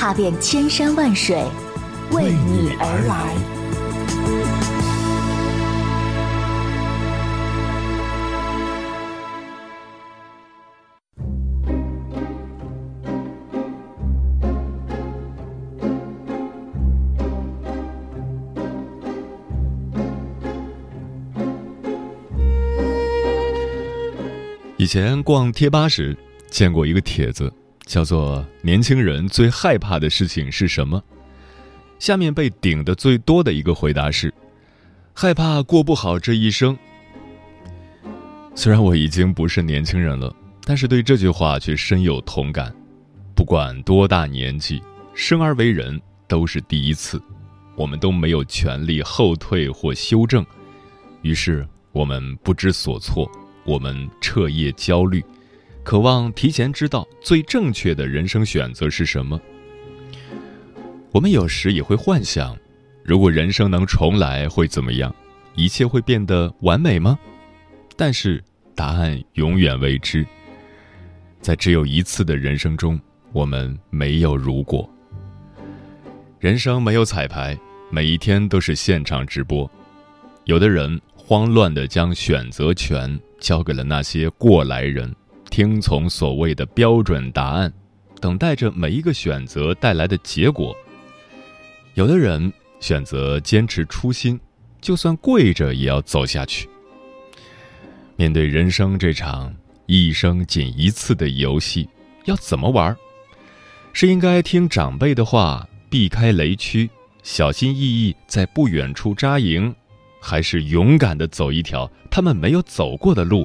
踏遍千山万水，为你而来。以前逛贴吧时见过一个帖子，叫做“年轻人最害怕的事情是什么”。下面被顶的最多的一个回答是：害怕过不好这一生。虽然我已经不是年轻人了，但是对这句话却深有同感。不管多大年纪，生而为人都是第一次，我们都没有权利后退或修正，于是我们不知所措。我们彻夜焦虑，渴望提前知道最正确的人生选择是什么。我们有时也会幻想，如果人生能重来会怎么样？一切会变得完美吗？但是答案永远未知。在只有一次的人生中，我们没有如果。人生没有彩排，每一天都是现场直播。有的人慌乱的将选择权。交给了那些过来人，听从所谓的标准答案，等待着每一个选择带来的结果。有的人选择坚持初心，就算跪着也要走下去。面对人生这场一生仅一次的游戏，要怎么玩？是应该听长辈的话，避开雷区，小心翼翼在不远处扎营？还是勇敢的走一条他们没有走过的路，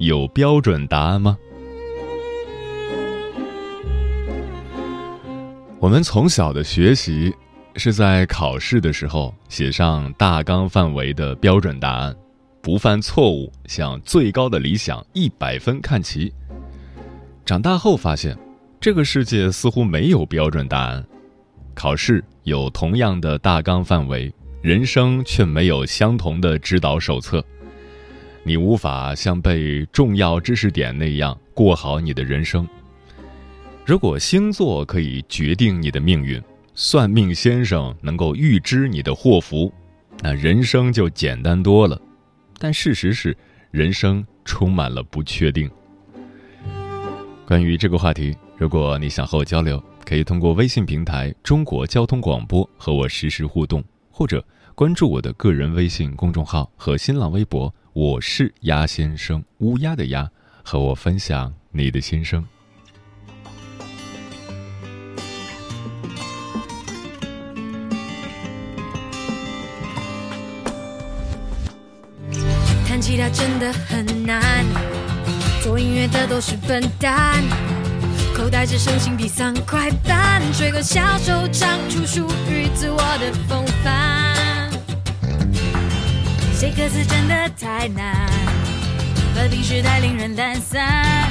有标准答案吗？我们从小的学习是在考试的时候写上大纲范围的标准答案，不犯错误，向最高的理想一百分看齐。长大后发现，这个世界似乎没有标准答案，考试有同样的大纲范围。人生却没有相同的指导手册，你无法像背重要知识点那样过好你的人生。如果星座可以决定你的命运，算命先生能够预知你的祸福，那人生就简单多了。但事实是，人生充满了不确定。关于这个话题，如果你想和我交流，可以通过微信平台“中国交通广播”和我实时互动。或者关注我的个人微信公众号和新浪微博，我是鸭先生，乌鸦的鸭，和我分享你的心声。弹吉他真的很难，做音乐的都是笨蛋。口袋只剩新币三块半，吹个小手唱出属于自我的风范。写歌词真的太难，和平时太令人懒散。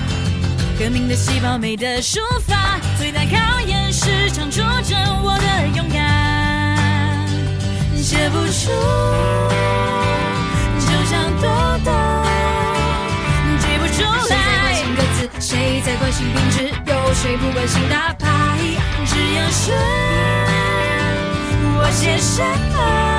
革命的细胞没得抒发，最大考验是唱出真我的勇敢。写不出，就像豆豆，记不出来。谁在关心品质？有谁不关心大牌？只要是？我写什么？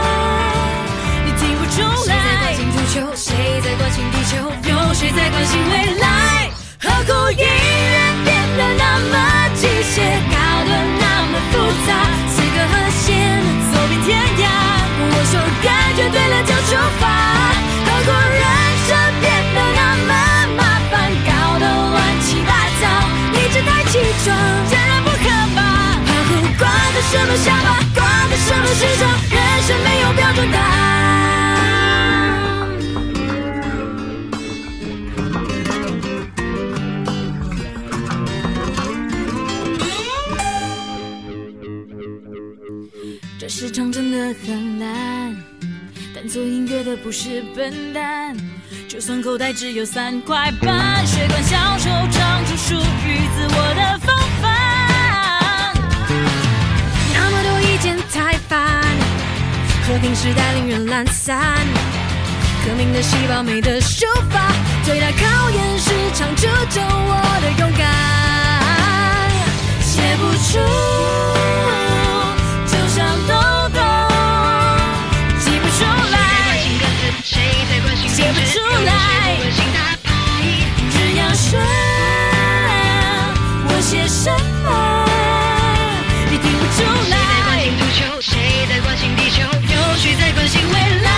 谁在关心足球？谁在关心地球？有谁在关心未来？何苦音乐变得那么机械，搞得那么复杂？四个和弦，走遍天涯。我说感觉对了就出发。何苦人生变得那么麻烦，搞得乱七八糟？你？只太起床，显然不可怕。何苦挂在什么下巴，挂在什么时上？人生没有标准答案。市场真的很烂，但做音乐的不是笨蛋。就算口袋只有三块半，学管销售唱出属于自我的风范。那么多意见太烦，和平时代令人懒散。革命的细胞没得抒发，最大考验是长出救我的勇敢。写不出，写不出来，只要选我写什么，也听不出来。谁在关心地球？有谁在关心未来？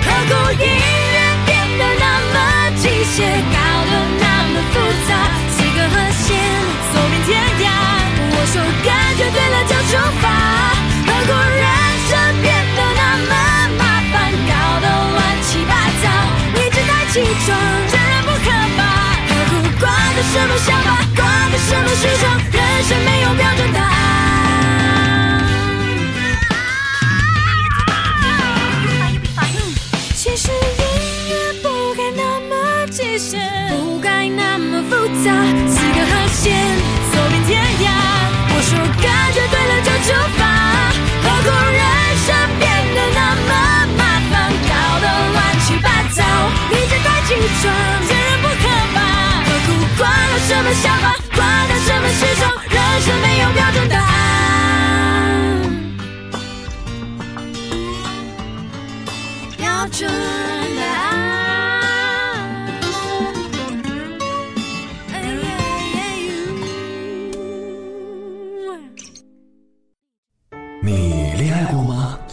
何故音乐变得那么机械，搞得那么复杂？几个和弦，走遍天涯。我说什么想法，挂的什么时尚？人生没有标准答案。其实音乐不该那么机械，不该那么复杂，四个和弦，走遍天涯。我说感觉对了就出发，何苦人生变得那么麻烦，搞得乱七八糟？一直在起床，么想法，管他什么时装？人生没有标准答案。标准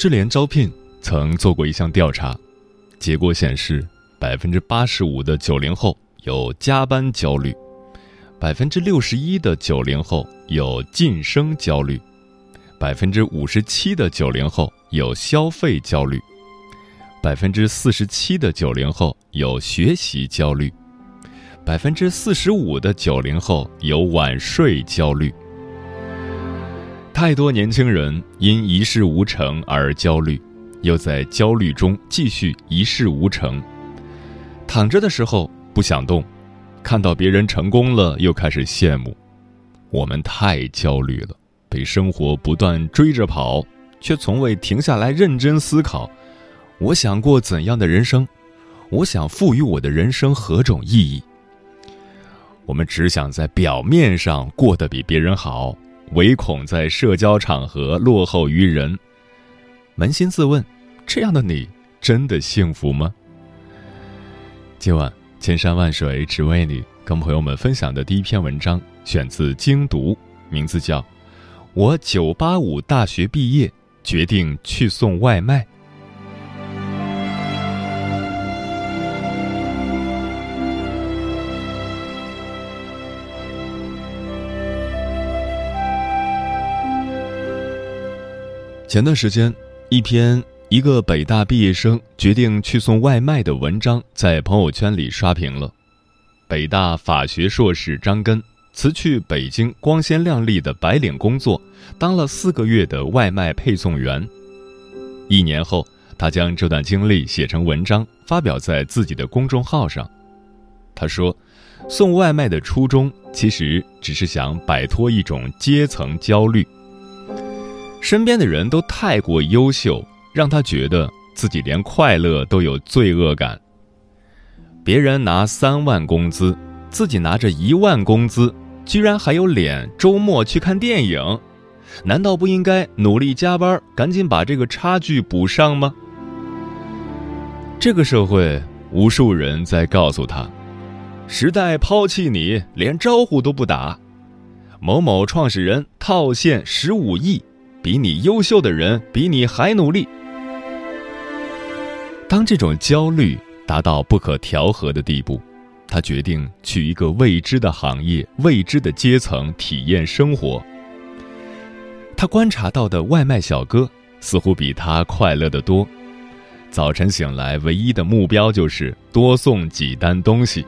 智联招聘曾做过一项调查，结果显示，百分之八十五的九零后有加班焦虑，百分之六十一的九零后有晋升焦虑，百分之五十七的九零后有消费焦虑，百分之四十七的九零后有学习焦虑，百分之四十五的九零后有晚睡焦虑。太多年轻人因一事无成而焦虑，又在焦虑中继续一事无成。躺着的时候不想动，看到别人成功了又开始羡慕。我们太焦虑了，被生活不断追着跑，却从未停下来认真思考：我想过怎样的人生？我想赋予我的人生何种意义？我们只想在表面上过得比别人好。唯恐在社交场合落后于人。扪心自问，这样的你真的幸福吗？今晚千山万水只为你，跟朋友们分享的第一篇文章选自精读，名字叫《我九八五大学毕业，决定去送外卖》。前段时间，一篇一个北大毕业生决定去送外卖的文章在朋友圈里刷屏了。北大法学硕士张根辞去北京光鲜亮丽的白领工作，当了四个月的外卖配送员。一年后，他将这段经历写成文章，发表在自己的公众号上。他说：“送外卖的初衷其实只是想摆脱一种阶层焦虑。身边的人都太过优秀，让他觉得自己连快乐都有罪恶感。别人拿三万工资，自己拿着一万工资，居然还有脸周末去看电影。”难道不应该努力加班，赶紧把这个差距补上吗？这个社会，无数人在告诉他：“时代抛弃你，连招呼都不打。”某某创始人套现十五亿，比你优秀的人比你还努力。当这种焦虑达到不可调和的地步，他决定去一个未知的行业、未知的阶层体验生活。他观察到的外卖小哥似乎比他快乐得多。早晨醒来，唯一的目标就是多送几单东西。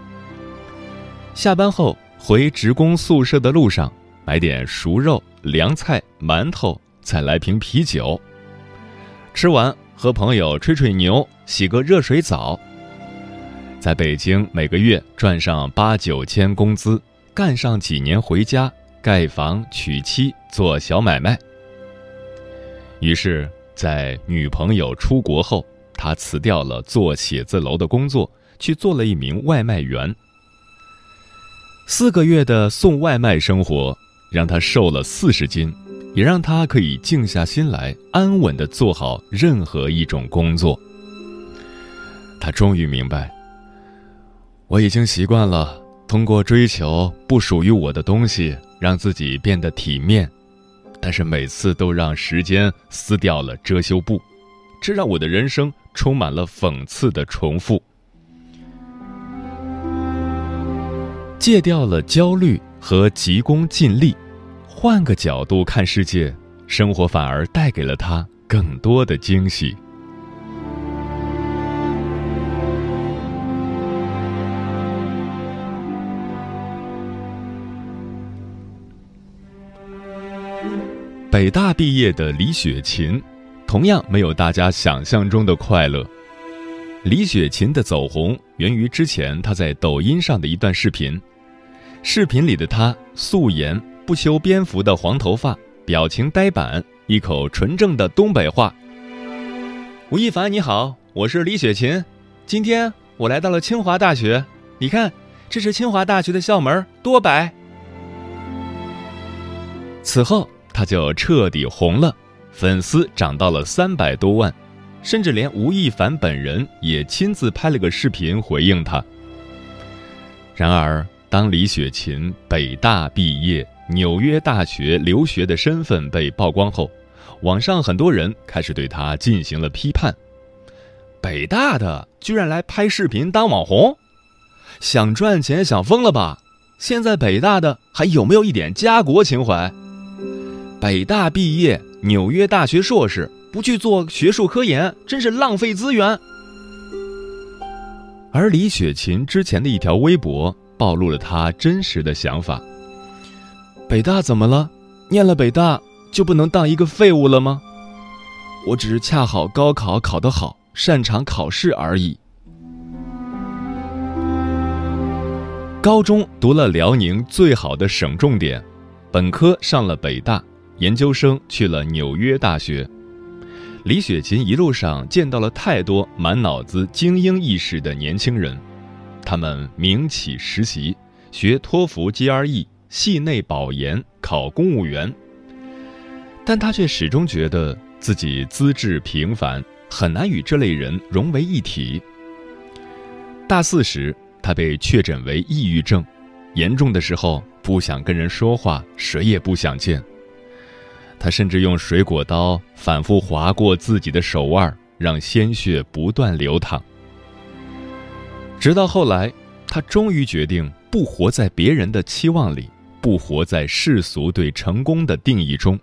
下班后回职工宿舍的路上，买点熟肉、凉菜、馒头，再来瓶啤酒。吃完和朋友吹吹牛，洗个热水澡。在北京，每个月赚上八九千工资，干上几年回家。盖房、娶妻、做小买卖。于是，在女朋友出国后，他辞掉了做写字楼的工作，去做了一名外卖员。四个月的送外卖生活，让他瘦了四十斤，也让他可以静下心来，安稳的做好任何一种工作。他终于明白，我已经习惯了通过追求不属于我的东西。让自己变得体面，但是每次都让时间撕掉了遮羞布，这让我的人生充满了讽刺的重复。戒掉了焦虑和急功近利，换个角度看世界，生活反而带给了他更多的惊喜。北大毕业的李雪琴，同样没有大家想象中的快乐。李雪琴的走红源于之前她在抖音上的一段视频，视频里的她素颜、不修边幅的黄头发，表情呆板，一口纯正的东北话。吴亦凡你好，我是李雪琴，今天我来到了清华大学，你看，这是清华大学的校门，多白。此后。他就彻底红了，粉丝涨到了三百多万，甚至连吴亦凡本人也亲自拍了个视频回应他。然而，当李雪琴北大毕业、纽约大学留学的身份被曝光后，网上很多人开始对他进行了批判：北大的居然来拍视频当网红，想赚钱想疯了吧？现在北大的还有没有一点家国情怀？北大毕业，纽约大学硕士，不去做学术科研，真是浪费资源。而李雪琴之前的一条微博暴露了她真实的想法：北大怎么了？念了北大就不能当一个废物了吗？我只是恰好高考考得好，擅长考试而已。高中读了辽宁最好的省重点，本科上了北大。研究生去了纽约大学，李雪琴一路上见到了太多满脑子精英意识的年轻人，他们名企实习，学托福 GRE，系内保研，考公务员。但他却始终觉得自己资质平凡，很难与这类人融为一体。大四时，他被确诊为抑郁症，严重的时候不想跟人说话，谁也不想见。他甚至用水果刀反复划过自己的手腕，让鲜血不断流淌。直到后来，他终于决定不活在别人的期望里，不活在世俗对成功的定义中。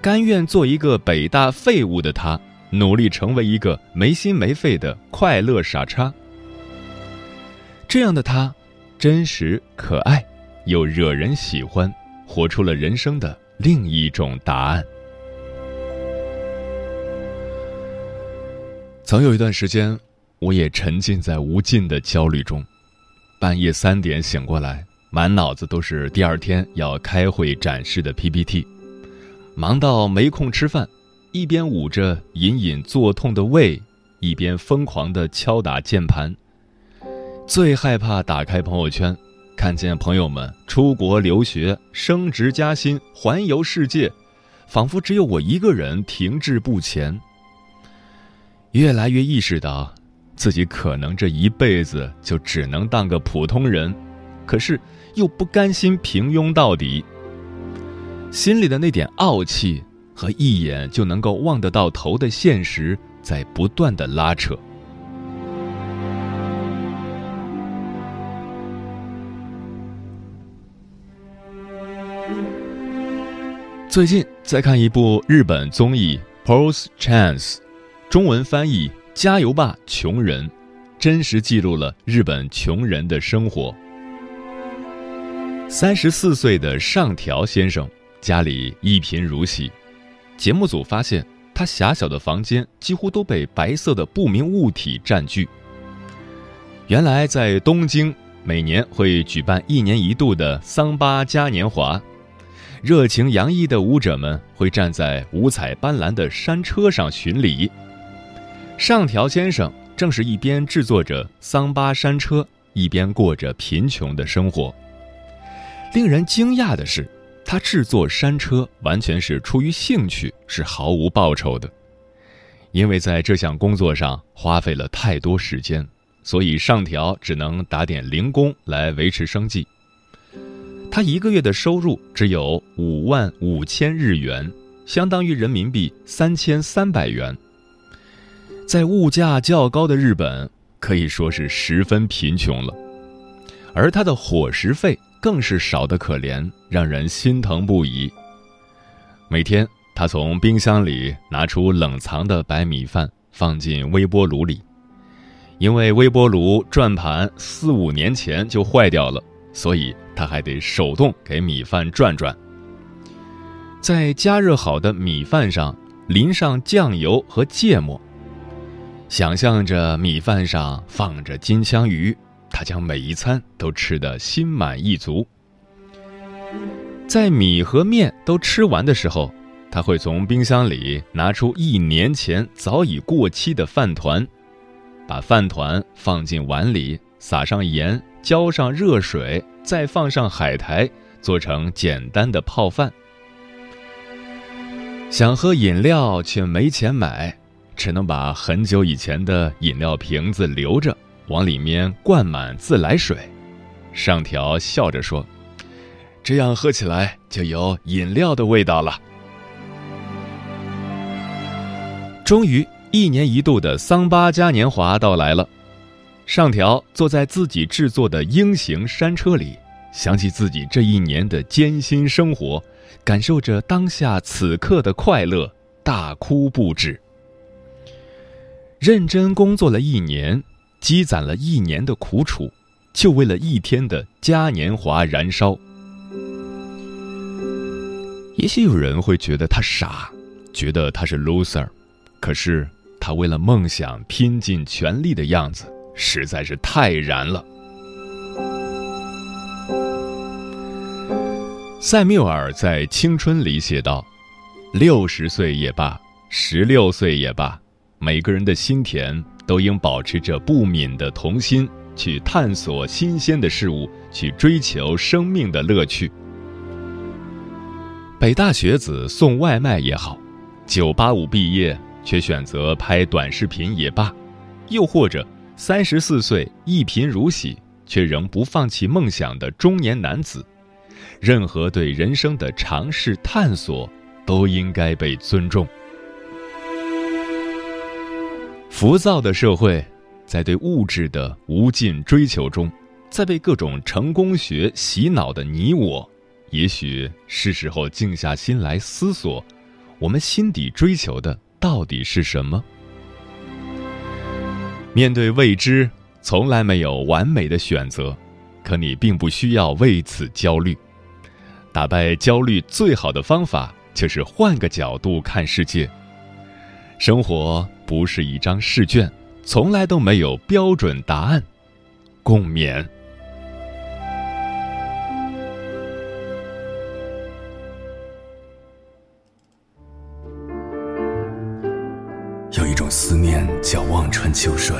甘愿做一个北大废物的他，努力成为一个没心没肺的快乐傻叉。这样的他，真实可爱，又惹人喜欢，活出了人生的另一种答案。曾有一段时间，我也沉浸在无尽的焦虑中，半夜三点醒过来，满脑子都是第二天要开会展示的 PPT，忙到没空吃饭，一边捂着隐隐作痛的胃，一边疯狂地敲打键盘。最害怕打开朋友圈，看见朋友们出国留学、升职加薪、环游世界，仿佛只有我一个人停滞不前。越来越意识到，自己可能这一辈子就只能当个普通人，可是又不甘心平庸到底。心里的那点傲气和一眼就能够望得到头的现实，在不断的拉扯。最近在看一部日本综艺《Pros Chance》。中文翻译：加油吧，穷人！真实记录了日本穷人的生活。三十四岁的上条先生家里一贫如洗，节目组发现他狭小的房间几乎都被白色的不明物体占据。原来在东京，每年会举办一年一度的桑巴嘉年华，热情洋溢的舞者们会站在五彩斑斓的山车上巡礼。上条先生正是一边制作着桑巴山车，一边过着贫穷的生活。令人惊讶的是，他制作山车完全是出于兴趣，是毫无报酬的。因为在这项工作上花费了太多时间，所以上条只能打点零工来维持生计。他一个月的收入只有五万五千日元，相当于人民币三千三百元。在物价较高的日本，可以说是十分贫穷了，而他的伙食费更是少得可怜，让人心疼不已。每天，他从冰箱里拿出冷藏的白米饭，放进微波炉里，因为微波炉转盘四五年前就坏掉了，所以他还得手动给米饭转转。在加热好的米饭上淋上酱油和芥末。想象着米饭上放着金枪鱼，他将每一餐都吃得心满意足。在米和面都吃完的时候，他会从冰箱里拿出一年前早已过期的饭团，把饭团放进碗里，撒上盐，浇上热水，再放上海苔，做成简单的泡饭。想喝饮料却没钱买。只能把很久以前的饮料瓶子留着，往里面灌满自来水。上条笑着说：“这样喝起来就有饮料的味道了。”终于，一年一度的桑巴嘉年华到来了。上条坐在自己制作的鹰形山车里，想起自己这一年的艰辛生活，感受着当下此刻的快乐，大哭不止。认真工作了一年，积攒了一年的苦楚，就为了一天的嘉年华燃烧。也许有人会觉得他傻，觉得他是 loser，可是他为了梦想拼尽全力的样子，实在是太燃了。塞缪尔在《青春》里写道：“六十岁也罢，十六岁也罢。”每个人的心田都应保持着不泯的童心，去探索新鲜的事物，去追求生命的乐趣。北大学子送外卖也好，九八五毕业却选择拍短视频也罢，又或者三十四岁一贫如洗却仍不放弃梦想的中年男子，任何对人生的尝试探索，都应该被尊重。浮躁的社会，在对物质的无尽追求中，在被各种成功学洗脑的你我，也许是时候静下心来思索，我们心底追求的到底是什么？面对未知，从来没有完美的选择，可你并不需要为此焦虑。打败焦虑最好的方法就是换个角度看世界。生活不是一张试卷，从来都没有标准答案。共勉。有一种思念叫望穿秋水，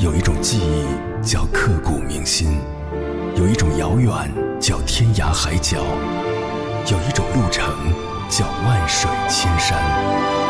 有一种记忆叫刻骨铭心，有一种遥远叫天涯海角，有一种路程叫万水千山。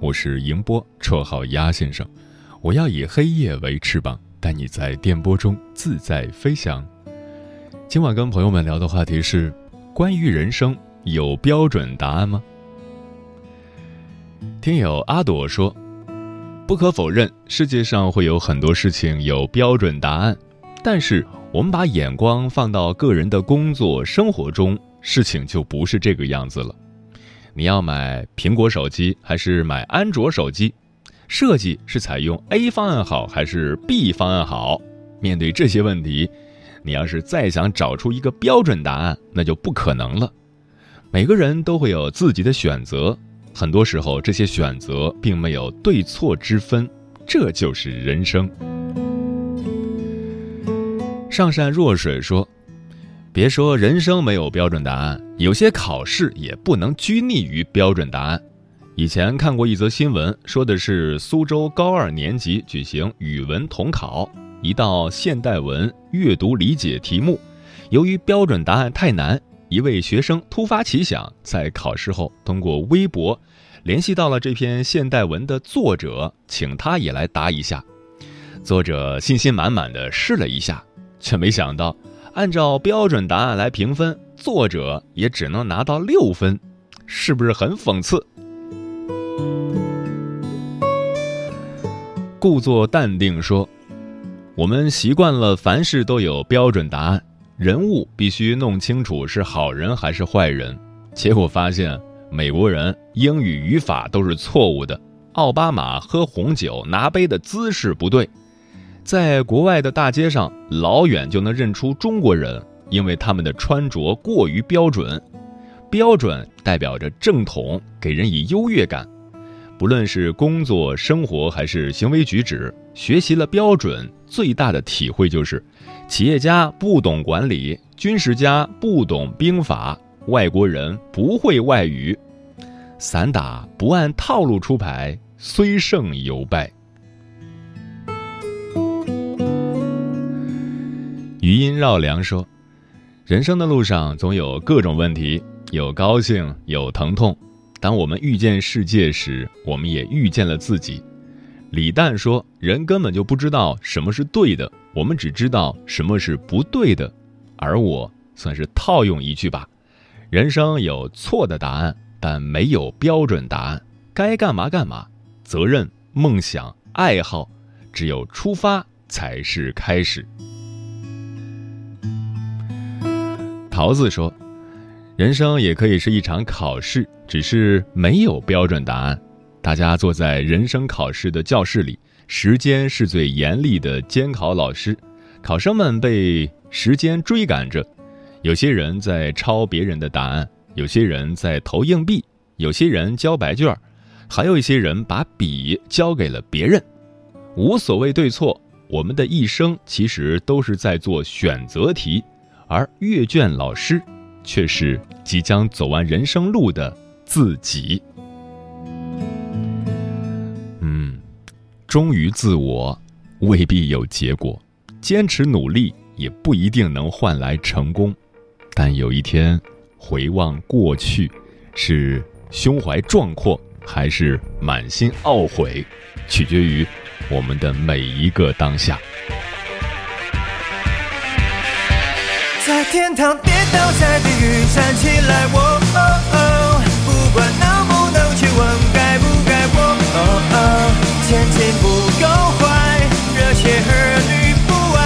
我是迎波，绰号鸭先生。我要以黑夜为翅膀，带你在电波中自在飞翔。今晚跟朋友们聊的话题是：关于人生有标准答案吗？听友阿朵说，不可否认，世界上会有很多事情有标准答案，但是我们把眼光放到个人的工作生活中，事情就不是这个样子了。你要买苹果手机还是买安卓手机？设计是采用 A 方案好还是 B 方案好？面对这些问题，你要是再想找出一个标准答案，那就不可能了。每个人都会有自己的选择，很多时候这些选择并没有对错之分，这就是人生。上善若水说：“别说人生没有标准答案，有些考试也不能拘泥于标准答案。”以前看过一则新闻，说的是苏州高二年级举行语文统考，一道现代文阅读理解题目，由于标准答案太难，一位学生突发奇想，在考试后通过微博联系到了这篇现代文的作者，请他也来答一下。作者信心满满的试了一下。却没想到，按照标准答案来评分，作者也只能拿到六分，是不是很讽刺？故作淡定说：“我们习惯了凡事都有标准答案，人物必须弄清楚是好人还是坏人。结果发现，美国人英语语法都是错误的，奥巴马喝红酒拿杯的姿势不对。”在国外的大街上，老远就能认出中国人，因为他们的穿着过于标准。标准代表着正统，给人以优越感。不论是工作、生活还是行为举止，学习了标准，最大的体会就是：企业家不懂管理，军事家不懂兵法，外国人不会外语，散打不按套路出牌，虽胜犹败。余音绕梁说：“人生的路上总有各种问题，有高兴，有疼痛。当我们遇见世界时，我们也遇见了自己。”李诞说：“人根本就不知道什么是对的，我们只知道什么是不对的。”而我算是套用一句吧：“人生有错的答案，但没有标准答案。该干嘛干嘛，责任、梦想、爱好，只有出发才是开始。”桃子说：“人生也可以是一场考试，只是没有标准答案。大家坐在人生考试的教室里，时间是最严厉的监考老师，考生们被时间追赶着。有些人在抄别人的答案，有些人在投硬币，有些人交白卷，还有一些人把笔交给了别人。无所谓对错，我们的一生其实都是在做选择题。”而阅卷老师，却是即将走完人生路的自己。嗯，忠于自我未必有结果，坚持努力也不一定能换来成功。但有一天回望过去，是胸怀壮阔还是满心懊悔，取决于我们的每一个当下。在天堂跌倒，在地狱站起来，我哦哦，不管能不能去问该不该我哦哦，前进不够坏，热血儿女不爱，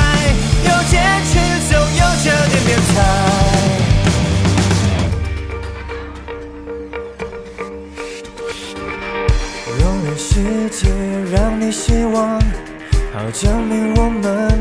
有坚持总有这点变态。容忍世界让你失望，好证明我们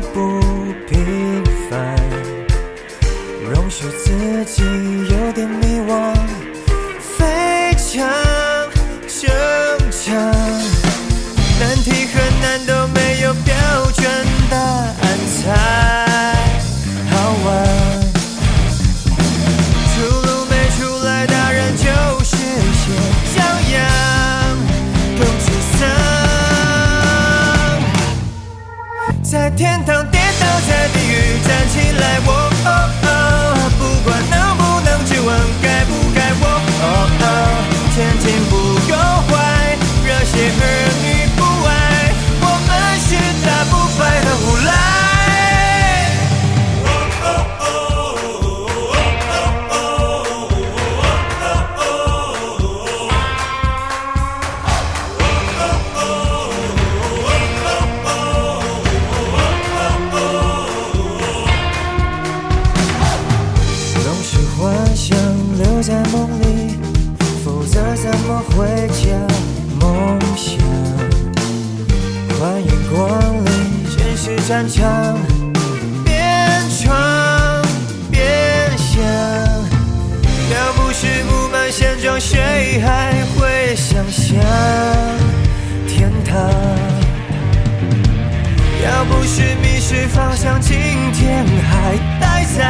不是迷失方向，今天还待在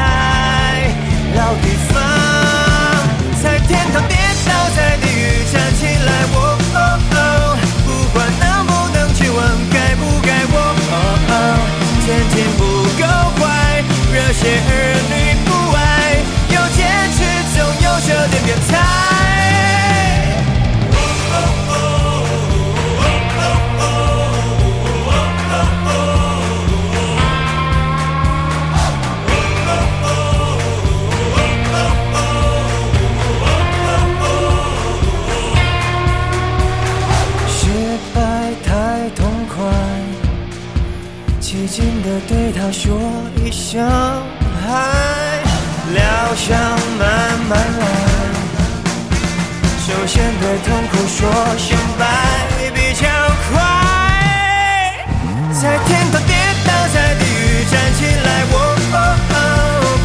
老地方。在天堂跌倒，在地狱站起来，我哦哦，不管能不能去问该不该我哦哦，前进不够坏，热血儿女不爱，有坚持总有这点点彩。起劲地对他说一声嗨，疗效慢慢来。首先对痛苦说声拜比较快，在天堂跌倒，在地狱站起来。我哦哦，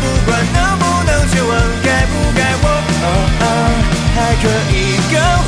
不管能不能绝望，该不该我哦哦，还可以更。